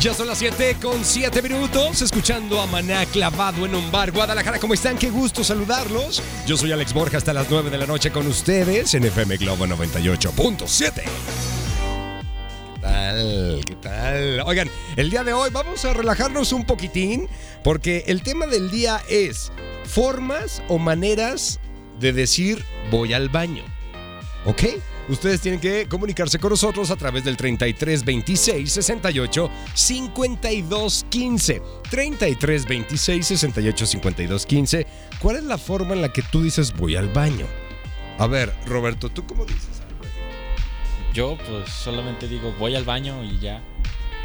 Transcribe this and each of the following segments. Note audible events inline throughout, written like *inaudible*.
Ya son las 7 con 7 minutos, escuchando a Maná clavado en un bar. Guadalajara, ¿cómo están? Qué gusto saludarlos. Yo soy Alex Borja hasta las 9 de la noche con ustedes en FM Globo 98.7. ¿Qué tal? ¿Qué tal? Oigan, el día de hoy vamos a relajarnos un poquitín porque el tema del día es formas o maneras de decir voy al baño. ¿Ok? Ustedes tienen que comunicarse con nosotros a través del 33 26 68 52 15. 33 26 68 52 15. ¿Cuál es la forma en la que tú dices voy al baño? A ver, Roberto, ¿tú cómo dices? Yo pues solamente digo voy al baño y ya.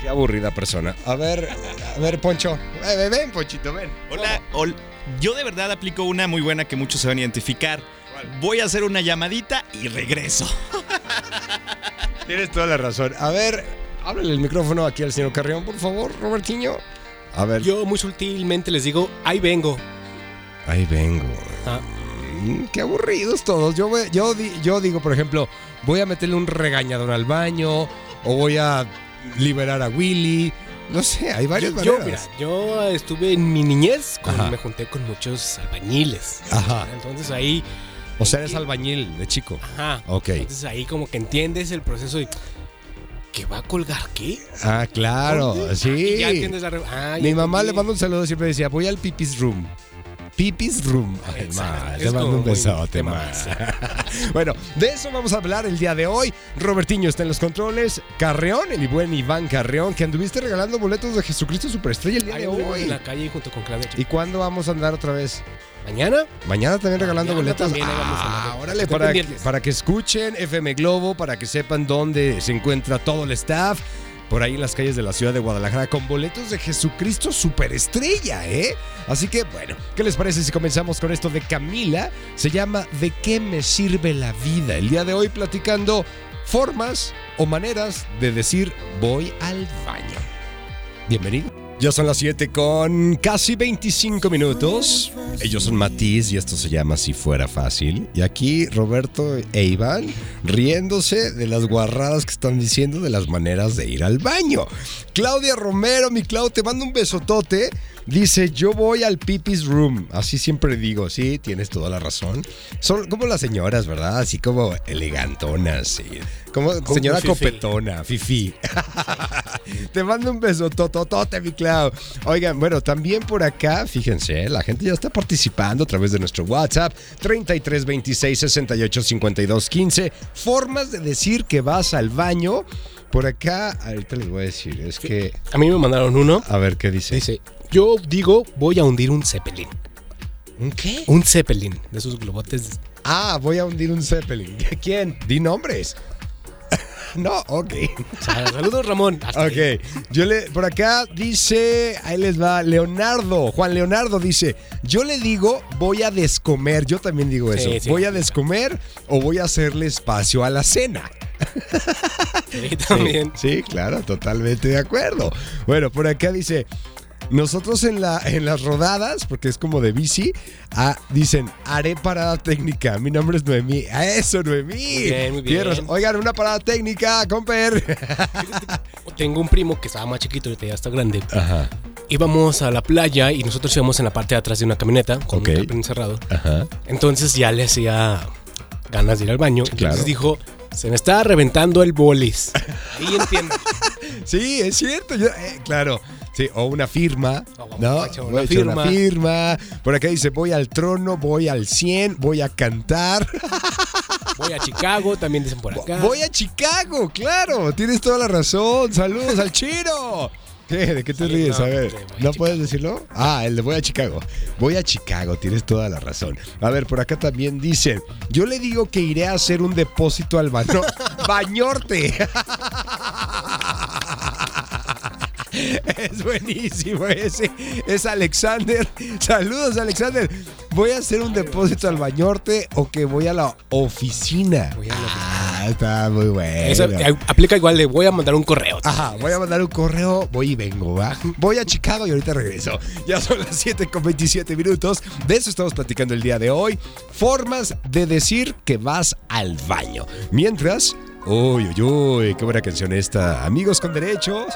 Qué aburrida persona. A ver, a ver, Poncho. Ven, ven, Ponchito, ven. Hola, hol- yo de verdad aplico una muy buena que muchos se van a identificar. Voy a hacer una llamadita y regreso. *laughs* Tienes toda la razón. A ver, háblale el micrófono aquí al señor Carrión, por favor, Robertiño. A ver, Yo muy sutilmente les digo, ahí vengo. Ahí vengo. Ah. Mm, Qué aburridos todos. Yo, voy- yo, yo digo, por ejemplo, voy a meterle un regañador al baño o voy a liberar a Willy. No sé, hay varias Yo, maneras. mira, yo estuve en mi niñez cuando Ajá. me junté con muchos albañiles. Ajá. Entonces ahí, O sea, eres albañil de chico. ajá. Ok. Entonces ahí como que entiendes el proceso y ¿que va a colgar qué? Ah, claro, ¿Dónde? sí. Y ya entiendes la ah, Mi mamá entendí. le manda un saludo siempre decía, voy al pipis room. Pipis Room. Ay, Exacto. ma, te mando un besote, mamas. *laughs* bueno, de eso vamos a hablar el día de hoy. Robertiño está en los controles. Carreón, el buen Iván Carreón, que anduviste regalando boletos de Jesucristo Superestrella el día de hoy. en la calle junto con Claudia. ¿Y cuándo vamos a andar otra vez? ¿Mañana? Mañana también regalando Mañana boletos. también ah, órale, para, para que escuchen FM Globo, para que sepan dónde se encuentra todo el staff. Por ahí en las calles de la ciudad de Guadalajara con boletos de Jesucristo Superestrella, ¿eh? Así que, bueno, ¿qué les parece si comenzamos con esto de Camila? Se llama ¿De qué me sirve la vida? El día de hoy platicando formas o maneras de decir voy al baño. Bienvenido. Ya son las 7 con casi 25 minutos. Ellos son Matiz y esto se llama Si fuera fácil. Y aquí Roberto e Iván riéndose de las guarradas que están diciendo de las maneras de ir al baño. Claudia Romero, mi Clau, te mando un besotote. Dice, yo voy al pipis room. Así siempre digo, sí, tienes toda la razón. Son como las señoras, ¿verdad? Así como elegantonas. sí. Como señora fifí. copetona, fifi. *laughs* Te mando un beso, tototote, mi Clau. Oigan, bueno, también por acá, fíjense, la gente ya está participando a través de nuestro WhatsApp, 33 26 68 52 15. Formas de decir que vas al baño. Por acá, ahorita les voy a decir, es que. A mí me mandaron uno. A ver, ¿qué dice? Dice, yo digo, voy a hundir un Zeppelin. ¿Un qué? Un Zeppelin, de esos globotes. Ah, voy a hundir un Zeppelin. *laughs* ¿Quién? Di nombres. No, ok. *laughs* Saludos, Ramón. Hasta ahí. Ok, yo le, por acá dice, ahí les va, Leonardo, Juan Leonardo dice, yo le digo, voy a descomer, yo también digo eso, Sí, sí. voy a descomer o voy a hacerle espacio a la cena. *laughs* Sí, también. Sí, sí, claro, totalmente de acuerdo. Bueno, por acá dice, nosotros en, la, en las rodadas, porque es como de bici, ah, dicen, haré parada técnica. Mi nombre es Noemí. A eso, Noemí. Muy bien, muy bien. Oigan, una parada técnica, comper. *laughs* Tengo un primo que estaba más chiquito, ahorita ya está grande. Ajá, Íbamos a la playa y nosotros íbamos en la parte de atrás de una camioneta con Ok. un capín encerrado. ajá. Entonces ya le hacía ganas de ir al baño. Claro. Entonces dijo, se me está reventando el bolis. *laughs* Ahí entiendo. Sí, es cierto. yo- eh, claro. Sí, o una firma. O vamos ¿no? una firma. firma. Por acá dice, voy al trono, voy al 100, voy a cantar. *laughs* Voy a Chicago, también dicen por acá. Voy a Chicago, claro. Tienes toda la razón. Saludos al chino. ¿Qué? ¿De qué te ríes? no, A ver, a ¿no puedes decirlo? Ah, el de voy a Chicago. Voy a Chicago, tienes toda la razón. A ver, por acá también dicen, yo le digo que iré a hacer un depósito al baño. *laughs* ¡Bañorte! *laughs* *laughs* Es buenísimo ese. Es Alexander. Saludos, Alexander. Voy a hacer un depósito al bañorte o que voy a la oficina. Voy a la Ah, está muy bueno. Eso eh, aplica igual de voy a mandar un correo. Ajá, voy a mandar un correo, voy y vengo, ¿va? Voy a Chicago y ahorita regreso. Ya son las 7 con 27 minutos. De eso estamos platicando el día de hoy. Formas de decir que vas al baño. Mientras, Uy, uy, uy, qué buena canción esta. Amigos con derechos,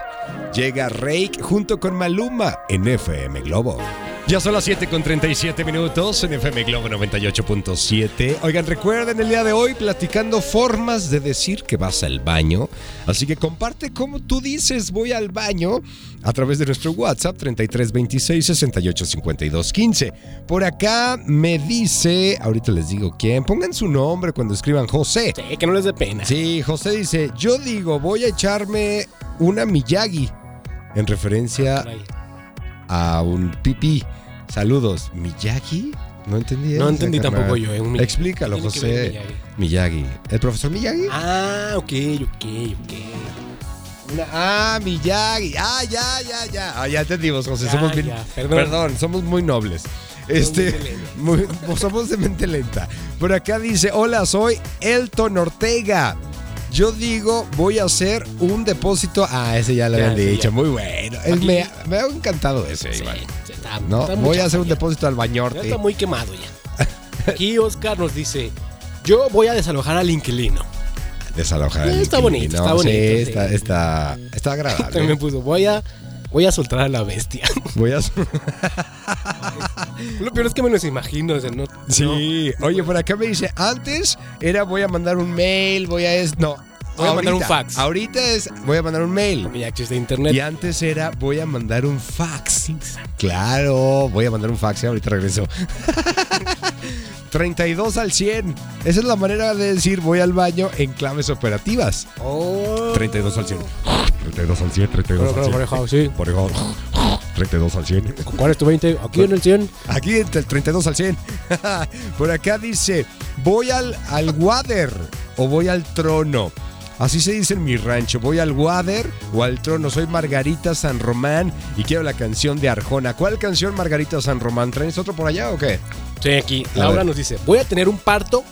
llega Rake junto con Maluma en FM Globo. Ya son las 7 con 37 minutos en FM Globo 98.7. Oigan, recuerden el día de hoy platicando formas de decir que vas al baño. Así que comparte cómo tú dices voy al baño a través de nuestro WhatsApp 3326 6852 15. Por acá me dice, ahorita les digo quién, pongan su nombre cuando escriban José. Sí, que no les dé pena. Sí, José dice, yo digo, voy a echarme una Miyagi en referencia Caray. A un pipí. Saludos, ¿Miyagi? No entendí. No entendí tampoco yo. eh, un. Explícalo, José. Miyagi. Miyagi. ¿El profesor Miyagi? Ah, ok, ok, ok. Ah, Miyagi. Ah, ya, ya, ya. Ah, ya entendimos, José. Ya, somos ya, Perdón. perdón. somos muy nobles. Este, muy lentos. muy- somos de mente lenta. Por acá dice: Hola, soy Elton Ortega. Yo digo, voy a hacer un depósito. Ah, ese ya lo habían dicho. ya. Muy bueno. Es- me, me ha encantado ese, Sí, Iván. está- No, está voy a hacer un depósito al Ya bañorte. está muy quemado ya. *laughs* Aquí Oscar nos dice, yo voy a desalojar al inquilino. Desalojar. Eh, al está inquilino. bonito, está bonito, Sí, está, está, está agradable. También puso, voy a, voy a soltar a la bestia. Voy a. *laughs* *laughs* Lo peor es que me los imagino. o sea, no, Sí, oye, por acá me dice, antes era voy a mandar un mail, voy a es no. Voy a mandar un ahorita- fax. Ahorita es voy a mandar un mail. no, ya existe internet. Y antes era voy a mandar un fax. Claro, voy a mandar un fax y ahorita regreso. *laughs* 32 al 100. Esa es la manera de decir voy al baño en claves operativas. Oh. 32 al 100. 32 al 100, 32 Claro, al claro, 100. pareja, sí. Por ejemplo, 32 al 100. ¿Cuál es tu 20? Aquí en el 100. Aquí entre el 32 al 100. *laughs* Por acá dice, voy al, al water o voy al trono. Así se dice en mi rancho, voy al water o al trono. Soy Margarita San Román y quiero la canción de Arjona. ¿Cuál canción Margarita San Román? ¿Traes otro por allá o qué? Sí, aquí. A Laura ver. nos dice, voy a tener un parto.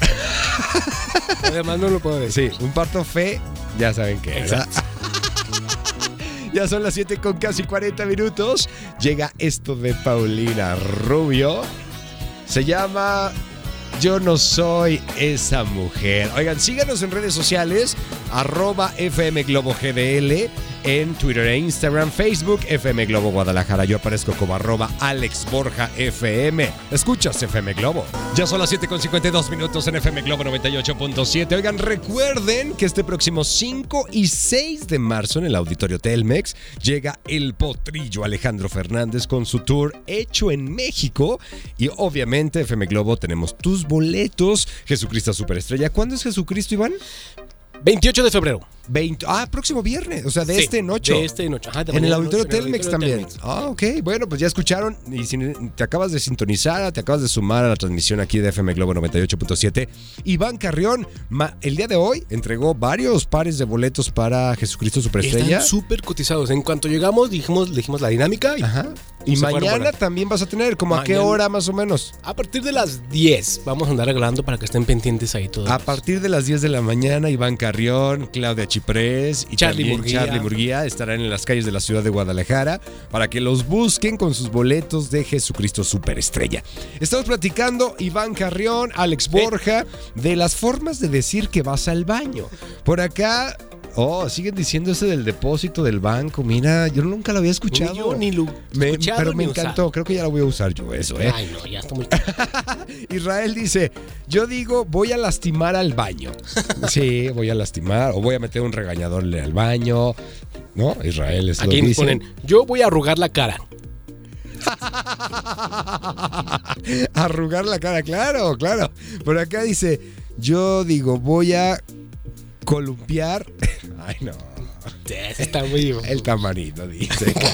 *laughs* Además no lo puedo decir. Sí, un parto fe, ya saben qué. *laughs* Ya son las 7 con casi 40 minutos. Llega esto de Paulina Rubio. Se llama Yo no soy esa mujer. Oigan, síganos en redes sociales, arroba FM Globo GDL, en Twitter e Instagram, Facebook, FM Globo Guadalajara. Yo aparezco como arroba Alex Borja FM. Escuchas FM Globo. Ya son las 7 con 52 minutos en FM Globo 98.7. Oigan, recuerden que este próximo 5 y 6 de marzo en el Auditorio Telmex llega el potrillo Alejandro Fernández con su tour hecho en México. Y obviamente FM Globo tenemos tus boletos. Jesucristo Superestrella. ¿Cuándo es Jesucristo, Iván? 28 de febrero. 20, ah, próximo viernes, o sea, de Sí, este noche. De este noche. Ajá, de En el auditorio noche, el Telmex auditorio también. Telmex. Ah, ok. Bueno, pues ya escucharon. Y si te acabas de sintonizar, te acabas de sumar a la transmisión aquí de FM Globo 98.7. Iván Carrión, el día de hoy entregó varios pares de boletos para Jesucristo Superestrella. Están súper cotizados. En cuanto llegamos, dijimos, dijimos la dinámica. Y Ajá. Y mañana también vas a tener, como a qué hora más o menos. A partir de las 10 vamos a andar regalando para que estén pendientes ahí todos. A partir de las 10 de la mañana, Iván Carrión, Claudia Y Charlie también Murguía. Charlie Murguía estarán en las calles de la ciudad de Guadalajara para que los busquen con sus boletos de Jesucristo Superestrella. Estamos platicando, Iván Carrión, Alex Borja, de las formas de decir que vas al baño. Por acá, oh, siguen diciendo ese del depósito del banco. Mira, yo nunca lo había escuchado. Ni yo ni lo Me- escuchado pero me ni encantó, usado. creo que ya lo voy a usar yo eso, ¿eh? Ay, no, ya está muy *laughs* Israel dice, yo digo, voy a lastimar al baño. Sí, voy a lastimar o voy a meter un regañador al baño. ¿No? Israel es lo Aquí nos dice. ponen, yo voy a arrugar la cara. *laughs* Arrugar la cara, claro, claro. Por acá dice, yo digo, voy a columpiar. *laughs* Ay, no. Está muy... El tamarino, dice. *laughs*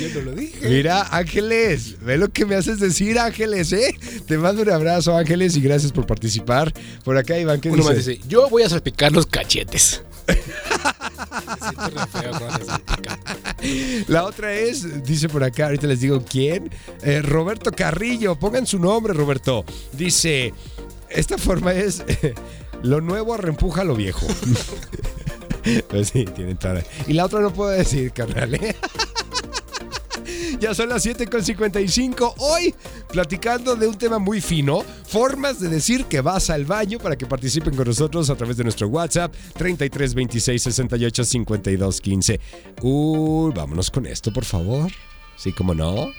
Yo no lo dije. Mira, Ángeles, ve lo que me haces decir, Ángeles, ¿eh? Te mando un abrazo, Ángeles, y gracias por participar. Por acá, Iván, ¿qué Uno más dice? dice, yo voy a salpicar los cachetes. *laughs* La otra es, dice por acá, ahorita les digo quién, eh, Roberto Carrillo, pongan su nombre, Roberto. Dice, esta forma es, *laughs* lo nuevo reempuja lo viejo. *laughs* pues sí, tiene toda Y la otra no puedo decir, carnal. ¿eh? *laughs* Ya son las 7.55. Hoy, platicando de un tema muy fino, formas de decir que vas al baño para que participen con nosotros a través de nuestro WhatsApp 33 26 68 52 15. Uy, vámonos con esto, por favor. Sí, como no.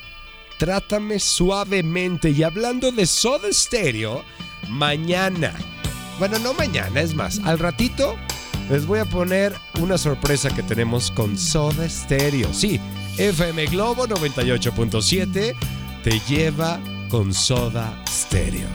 Trátame suavemente. Y hablando de Soda Stereo, mañana. Bueno, no mañana, es más, al ratito les voy a poner una sorpresa que tenemos con Soda Stereo. Sí, FM Globo 98.7 te lleva con Soda Stereo.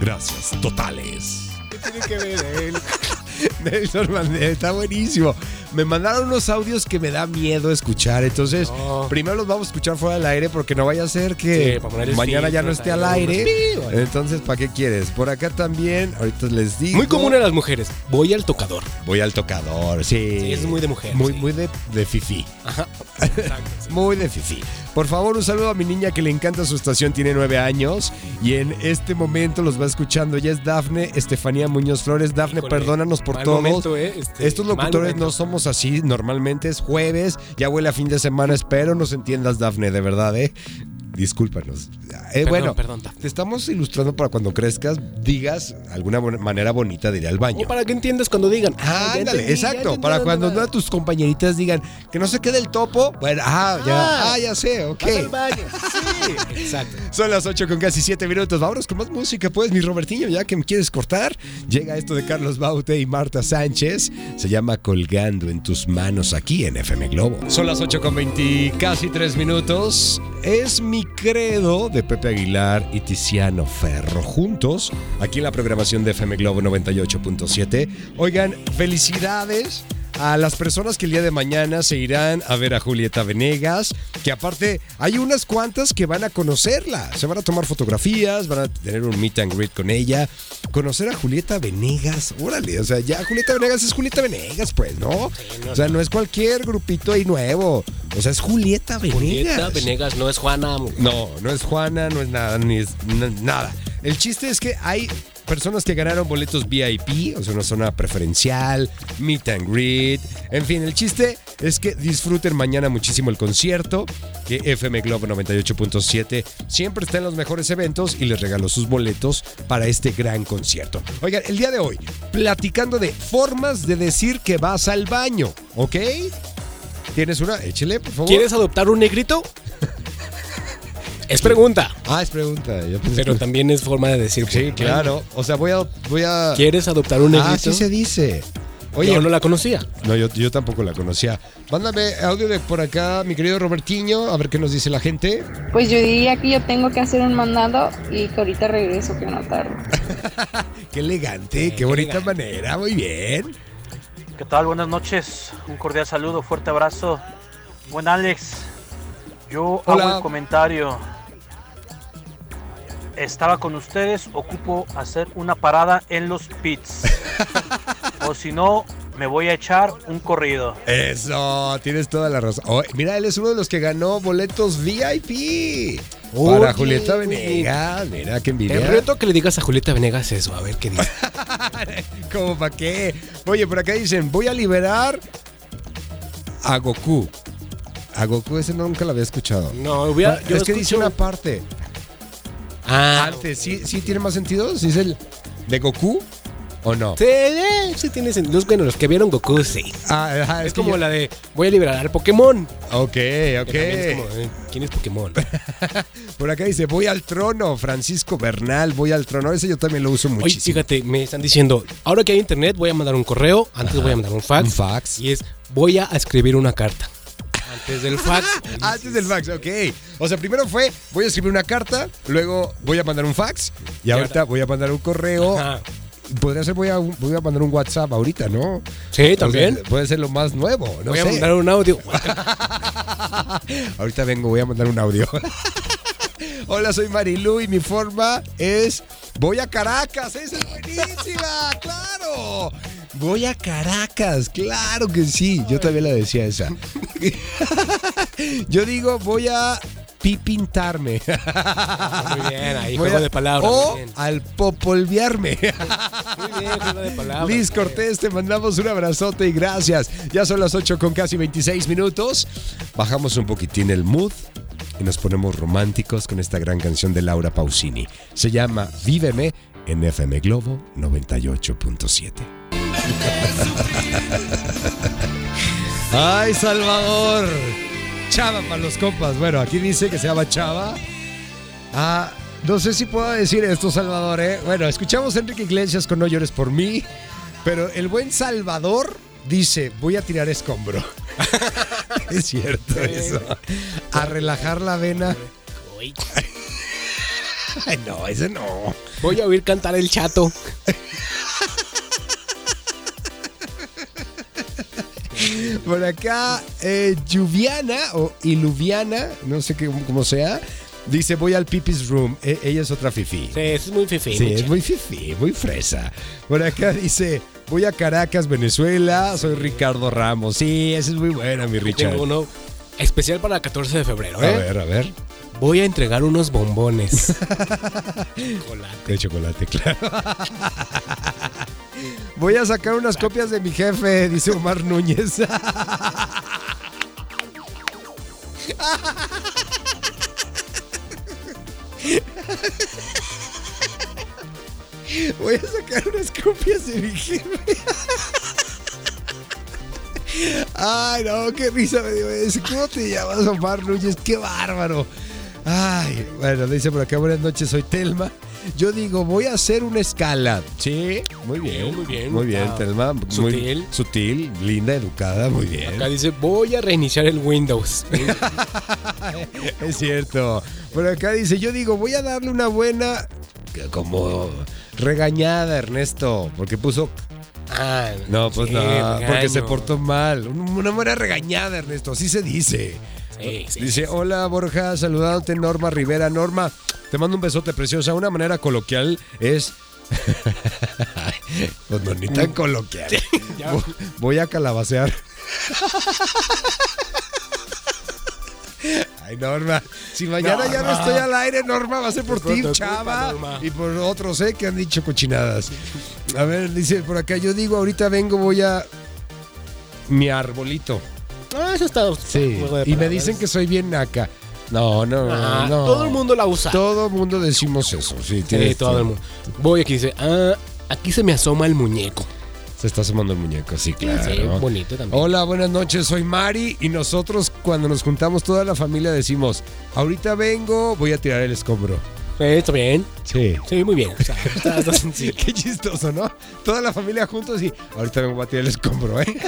Gracias, totales. ¿Qué tiene que ver él? *laughs* Nelson Mandela, está buenísimo. Me mandaron unos audios que me da miedo escuchar, entonces No. primero los vamos a escuchar fuera del aire porque no vaya a ser que Sí, mañana ya no esté al aire. Entonces, ¿para qué quieres? Por acá también, ahorita les digo. Muy común en las mujeres. Voy al tocador. Voy al tocador, sí. Sí, es muy de mujer, Muy, sí. muy de, de fifi. Ajá. *laughs* Exacto. Muy de fifi. Por favor, un saludo a mi niña que le encanta su estación, tiene nueve años y en este momento los va escuchando. Ella es Dafne Estefanía Muñoz Flores. Dafne, Híjole, perdónanos por todo. eh, este, Estos locutores no somos así, normalmente es jueves, ya huele a fin de semana, espero nos entiendas, Dafne, de verdad, ¿eh? Discúlpanos. Eh, Perdón, bueno, perdón, te estamos ilustrando para cuando crezcas, digas alguna manera bonita de ir al baño. O para que entiendas cuando digan. Ah, ya ándale, exacto. entendí Para cuando una de tus compañeritas digan que no se quede el topo, bueno, ah, ya, Ah. ah, ya sé, ok. Al baño. *laughs* Sí, exacto. Son las 8 con casi 7 minutos. Vámonos con más música, pues, mi Robertiño, ya que me quieres cortar. Llega esto de Carlos Baute y Marta Sánchez. Se llama Colgando en tus manos aquí en FM Globo. Son las 8 con 20, casi 3 minutos. Es mi credo de Pepe Aguilar y Tiziano Ferro juntos aquí en la programación de FM Globo 98.7. Oigan, felicidades a las personas que el día de mañana se irán a ver a Julieta Venegas, que aparte hay unas cuantas que van a conocerla, se van a tomar fotografías, van a tener un meet and greet con ella, conocer a Julieta Venegas, órale, o sea, ya Julieta Venegas es Julieta Venegas, pues, ¿no? O sea, no es cualquier grupito ahí nuevo, o sea, es Julieta Venegas. Julieta Venegas no es Juana. No, no es Juana, no es nada, ni es na- nada. El chiste es que hay personas que ganaron boletos VIP, o sea, una zona preferencial, meet and greet. En fin, el chiste es que disfruten mañana muchísimo el concierto, que FM Globo 98.7 siempre está en los mejores eventos y les regaló sus boletos para este gran concierto. Oigan, el día de hoy, platicando de formas de decir que vas al baño, ¿ok? ¿Tienes una? Échele, por favor. ¿Quieres adoptar un negrito? Es pregunta, Ah, es pregunta. yo pensé pero que- también es forma de decir. Sí, bueno, claro. O sea, voy a. Voy a... ¿Quieres adoptar un negrito? Ah, sí se dice. Oye, Yo no la conocía. no, yo, yo tampoco la conocía. Mándame audio de por acá, mi querido Robertiño, a ver qué nos dice la gente. Pues yo diría que yo tengo que hacer un mandado y que ahorita regreso, que no tardo. *laughs* Qué elegante, Eh, qué qué bonita elegante. manera, muy bien. ¿Qué tal? Buenas noches. Un cordial saludo, fuerte abrazo. Buen Alex. Yo Hola. hago el comentario. Estaba con ustedes, ocupo hacer una parada en los pits. *laughs* o si no, me voy a echar un corrido. Eso, tienes toda la razón. Oh, mira, él es uno de los que ganó boletos VIP Oye, para Julieta. Venegas. Mira, qué envidia. El reto que le digas a Julieta Venegas es eso, a ver qué dice. *laughs* ¿Cómo para qué? Oye, por acá dicen, voy a liberar a Goku. A Goku ese nunca lo había escuchado. No, hubiera, Ah, yo es que dice una parte. Ah, Antes, ¿sí, ¿sí tiene más sentido? ¿Sí es el de Goku o no? Sí, eh, sí tiene sentido. Bueno, los que vieron Goku, sí. Ah, ajá, Es que como yo- la de voy a liberar al Pokémon. Ok, Que ok. también es como, eh, ¿Quién es Pokémon? *laughs* Por acá dice, voy al trono, Francisco Bernal, voy al trono. Ese yo también lo uso Oye, muchísimo. fíjate, me están diciendo, ahora que hay internet voy a mandar un correo, antes voy a mandar un fax. Un fax. Y es, voy a escribir una carta. Antes del fax. *laughs* Antes del fax, ok. O sea, primero fue, voy a escribir una carta, luego voy a mandar un fax y ahorita voy a mandar un correo. Ajá. Podría ser, voy a, voy a mandar un WhatsApp ahorita, ¿no? Sí, también. O sea, puede ser lo más nuevo, no voy a mandar un audio. *laughs* Ahorita vengo, voy a mandar un audio. *laughs* Hola, soy Marilu y mi forma es voy a Caracas. Esa es buenísima, claro. Voy a Caracas, claro que sí. Yo también la decía esa. Yo digo, voy a pipintarme. Muy bien, ahí Voy juego a- de palabras. O bien. al popolviarme. Muy bien, juego de palabras. Liz. Cortés, te mandamos un abrazote y gracias. Ya son las 8 con casi 26 minutos. Bajamos un poquitín el mood y nos ponemos románticos con esta gran canción de Laura Pausini. Se llama Víveme en FM Globo 98.7. Ay, Salvador. Chava para los compas. Bueno, aquí dice que se llama Chava. Ah, no sé si puedo decir esto, Salvador. ¿eh? Bueno, escuchamos a Enrique Iglesias con No llores por mí, pero el buen Salvador dice, voy a tirar escombro. *laughs* es cierto eso. A relajar la vena. *laughs* Ay, no, ese no. Voy a oír cantar el chato. *laughs* *laughs* Por acá, eh, Lluviana o Iluviana, no sé qué, cómo sea, dice, voy al Pipis Room. E- ella es otra fifi. Sí, es muy fifi. Sí, es muy fifi, muy fresa. Por acá dice, voy a Caracas, Venezuela, soy Ricardo Ramos. Sí, ese es muy buena, mi Richard. Tengo uno especial para el 14 de febrero. A ¿eh? ver, a ver. Voy a entregar unos bombones. *laughs* Chocolate. De chocolate, claro. *laughs* Voy a sacar unas copias de mi jefe, dice Omar Núñez. Voy a sacar unas copias de mi jefe. Ay, no, qué risa me dio ese. ¿Cómo te llamas, Omar Núñez? Qué bárbaro. Ay, bueno, dice por acá, buenas noches, soy Telma. Yo digo, voy a hacer una escala. Sí, muy bien. Muy bien. Muy bien, Ah, Telma. Muy sutil. sutil, linda, educada, muy bien. Acá dice, voy a reiniciar el Windows. *laughs* Es cierto. Por acá dice, yo digo, voy a darle una buena, como regañada, Ernesto, porque puso... Ah, No, pues sí, no, porque se portó mal. Un- Una buena regañada, Ernesto, así se dice. Sí, sí, Dice, hola Borja, saludándote Norma Rivera. Norma, te mando un besote preciosa. Una manera coloquial es... *laughs* pues no, ni tan coloquial. Voy a calabacear. *laughs* Ay, Norma, si mañana ya no estoy al aire, Norma, va a ser por *laughs* ti, chava, culpa, y por otros, ¿eh? Que han dicho cochinadas. A ver, dice por acá, yo digo, ahorita vengo, voy a... Mi arbolito. Ah, eso está. Sí, y me dicen que soy bien naca. No, no, Ah, no. Todo el mundo la usa. Todo el mundo decimos eso, sí. Sí, tienes- todo el mundo. Voy aquí dice, ah, aquí se me asoma el muñeco. Se está sumando el muñeco, sí, claro. Sí, bonito también. Hola, buenas noches, soy Mari y nosotros cuando nos juntamos toda la familia decimos, ahorita vengo, voy a tirar el escombro. Sí, está bien. Sí. Sí, muy bien. O sea, *laughs* está, está sencillo. Qué chistoso, ¿no? Toda la familia juntos y ahorita vengo a tirar el escombro, ¿eh? *laughs*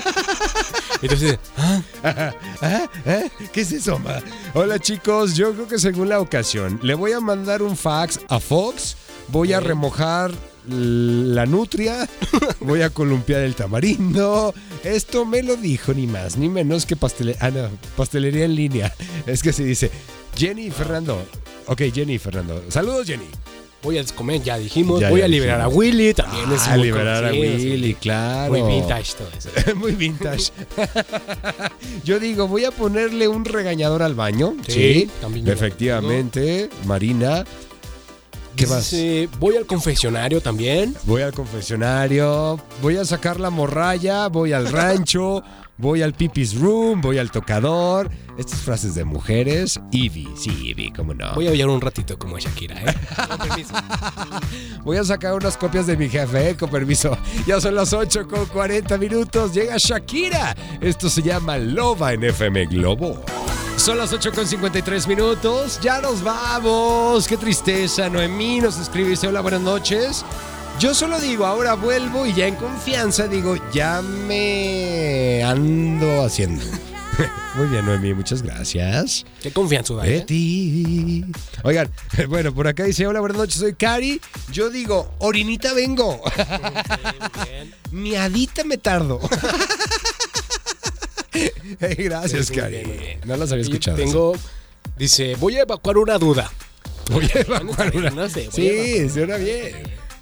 Entonces, *laughs* ah, ¿Ah? ¿Ah? ¿Qué es eso, ma? Hola chicos, yo creo que según la ocasión, le voy a mandar un fax a Fox, voy a remojar la nutria, voy a columpiar el tamarindo. Esto me lo dijo ni más ni menos que pastelería, ah, no, pastelería en línea. Es que se dice Jenny y Fernando. Ok, Jenny y Fernando. Saludos, Jenny. Voy a comer, ya dijimos. Ya, voy ya a liberar dijimos. a Willy, también es a muy liberar a. Willy, claro. Muy vintage todo eso. *laughs* Muy vintage. *laughs* Yo digo, voy a ponerle un regañador al baño. Sí, Sí, efectivamente. Marina. ¿Qué más? Voy al confesionario también. Voy al confesionario, voy a sacar la morralla, voy al rancho, *laughs* voy al pipis room, voy al tocador. Estas frases de mujeres. Ivy, sí, Ivy, cómo no. Voy a bailar un ratito como Shakira, ¿eh? Con permiso. *laughs* Voy a sacar unas copias de mi jefe, eh, con permiso. Ya son las 8 con 40 minutos. Llega Shakira. Esto se llama Loba en FM Globo. Son las 8 con 53 minutos. Ya nos vamos. Qué tristeza. Noemí nos escribe y dice: Hola, buenas noches. Yo solo digo, ahora vuelvo y ya en confianza digo, ya me ando haciendo. *laughs* Muy bien, Noemí, muchas gracias. Qué confianza, ¿eh? Betty. Oigan, *laughs* bueno, por acá dice, hola, buenas noches, soy Cari. Yo digo, orinita vengo. *laughs* Miadita me tardo. Hey, gracias, Sí, Cari. bien, bien. No las había escuchado. tengo, dice, voy a evacuar una duda. Voy a evacuar una. No sé, Sí, suena bien.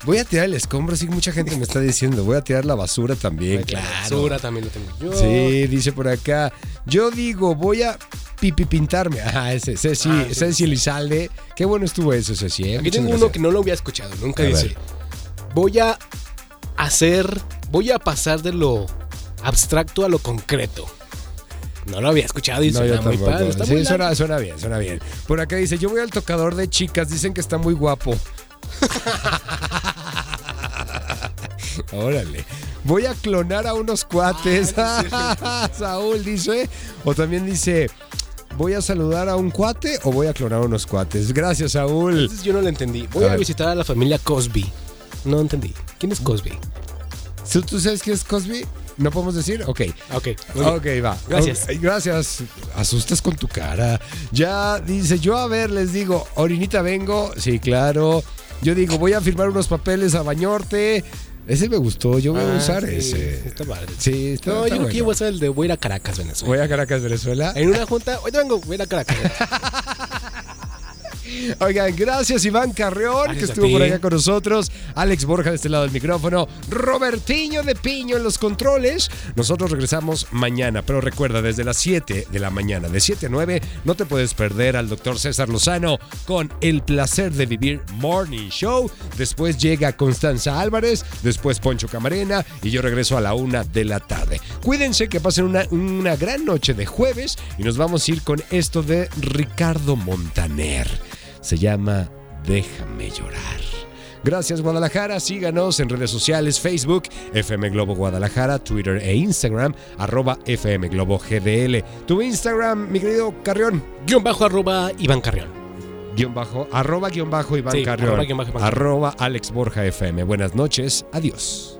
Voy a tirar el escombro, sí, mucha gente me está diciendo. Voy a tirar la basura también, La claro. basura también lo tengo yo. Sí, dice por acá. Yo digo, voy a pipi pintarme. Ajá, *laughs* ese, Ceci, Ah, sí, Ceci sí. Elizalde. Qué bueno estuvo eso, Ceci. ¿eh? Aquí Muchas tengo uno que no lo había escuchado. Nunca A dice. ver. Voy a hacer. Voy a pasar de lo abstracto a lo concreto. No lo había escuchado y No, suena muy padre. Está sí, muy largo. suena, suena bien, suena bien. Por acá dice, yo voy al tocador de chicas, dicen que está muy guapo. *laughs* Órale. Voy a clonar a unos cuates. *laughs* Saúl dice. O también dice, voy a saludar a un cuate o voy a clonar a unos cuates. Gracias, Saúl. Entonces yo no lo entendí. Voy A visitar a la familia Cosby. No entendí. ¿Quién es Cosby? ¿Tú, sabes quién es Cosby? ¿No podemos decir? Ok. Ok. Ok, va. Gracias. Gracias. Asustas con tu cara. Ya dice, yo a ver, les digo, orinita vengo. Sí, claro. Yo digo, voy a firmar unos papeles a Bañorte. Ese me gustó, yo voy a Ah, usar sí, ese. Está padre. Sí, está, No, yo creo bueno. voy a hacer el de voy a ir a Caracas, Venezuela. Voy a Caracas, Venezuela. En una junta, hoy vengo, voy a ir a Caracas. *laughs* Oigan, gracias Iván Carreón, Gracias que estuvo por acá con nosotros. Alex Borja de este lado del micrófono. Robertiño de Piño en los controles. Nosotros regresamos mañana, pero recuerda, desde las 7 de la mañana, de 7 a 9, no te puedes perder al doctor César Lozano con El placer de vivir Morning Show. Después llega Constanza Álvarez, después Poncho Camarena y yo regreso a la 1 de la tarde. Cuídense que pasen una, una gran noche de jueves y nos vamos a ir con esto de Ricardo Montaner. Se llama Déjame llorar. Gracias Guadalajara, síganos en redes sociales, Facebook, FM Globo Guadalajara, Twitter e Instagram, arroba FM Globo GDL. Tu Instagram, mi querido Carrión, Guión bajo arroba Iván Carrión. guion bajo, arroba guion bajo Iván Sí, Carrión, arroba guion bajo Iván arroba Alex Borja FM. Buenas noches, adiós.